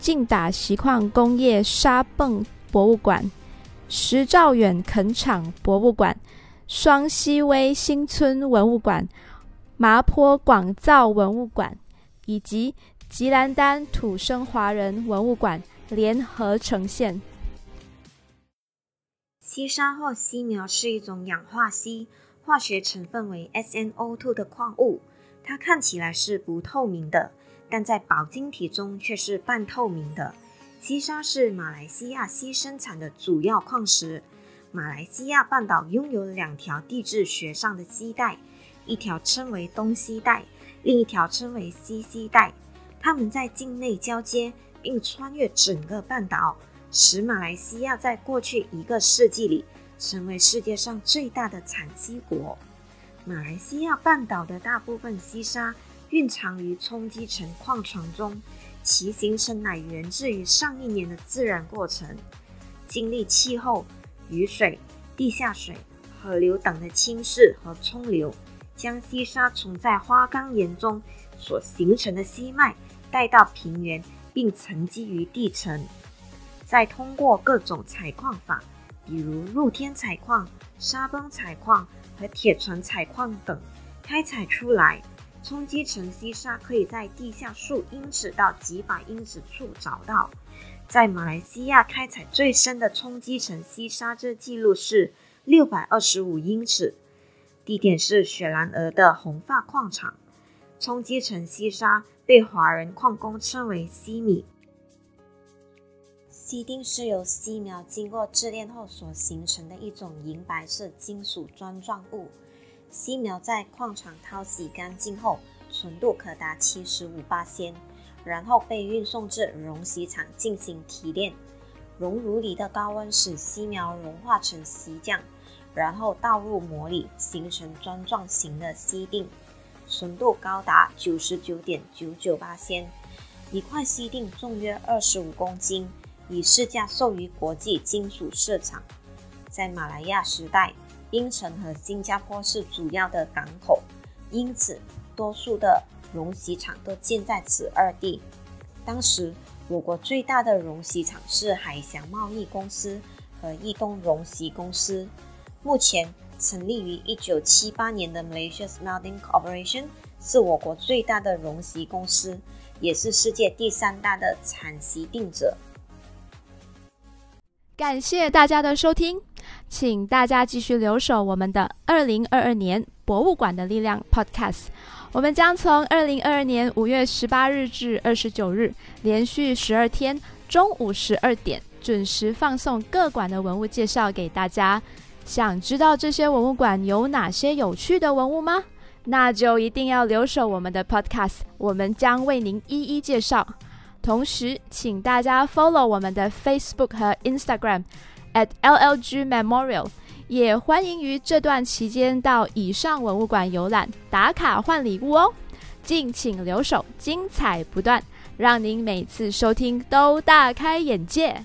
劲打锡矿工业沙泵博物馆、石兆远垦场博物馆、双溪威新村文物馆、麻坡广造文物馆以及吉兰丹土生华人文物馆联合呈现。硒砂或硒苗是一种氧化锡，化学成分为 SnO2 的矿物，它看起来是不透明的。但在宝晶体中却是半透明的。硒砂是马来西亚硒生产的主要矿石。马来西亚半岛拥有两条地质学上的硒带，一条称为东西带，另一条称为西西带。它们在境内交接，并穿越整个半岛，使马来西亚在过去一个世纪里成为世界上最大的产锡国。马来西亚半岛的大部分硒砂。蕴藏于冲积层矿床中，其形成乃源自于上亿年的自然过程，经历气候、雨水、地下水、河流等的侵蚀和冲流，将细沙从在花岗岩中所形成的硒脉带到平原，并沉积于地层，再通过各种采矿法，比如露天采矿、沙崩采矿和铁船采矿等，开采出来。冲击层硒砂可以在地下数英尺到几百英尺处找到。在马来西亚开采最深的冲击层硒砂，这记录是六百二十五英尺，地点是雪兰莪的红发矿场。冲击层硒砂被华人矿工称为西米。硒锭是由硒苗经过冶炼后所形成的一种银白色金属砖状物。硒苗在矿场淘洗干净后，纯度可达七十五八仙，然后被运送至熔洗厂进行提炼。熔炉里的高温使硒苗融化成硒浆，然后倒入模里，形成砖状形的锡锭，纯度高达九十九点九九八仙。一块锡锭重约二十五公斤，以市价售于国际金属市场。在马来亚时代。槟城和新加坡是主要的港口，因此多数的熔洗厂都建在此二地。当时，我国最大的熔洗厂是海翔贸易公司和易东熔洗公司。目前成立于一九七八年的 Malaysia Smelting Corporation 是我国最大的熔洗公司，也是世界第三大的产硒定者。感谢大家的收听，请大家继续留守我们的二零二二年博物馆的力量 Podcast。我们将从二零二二年五月十八日至二十九日，连续十二天中午十二点准时放送各馆的文物介绍给大家。想知道这些文物馆有哪些有趣的文物吗？那就一定要留守我们的 Podcast，我们将为您一一介绍。同时，请大家 follow 我们的 Facebook 和 Instagram at LLG Memorial，也欢迎于这段期间到以上文物馆游览打卡换礼物哦。敬请留守，精彩不断，让您每次收听都大开眼界。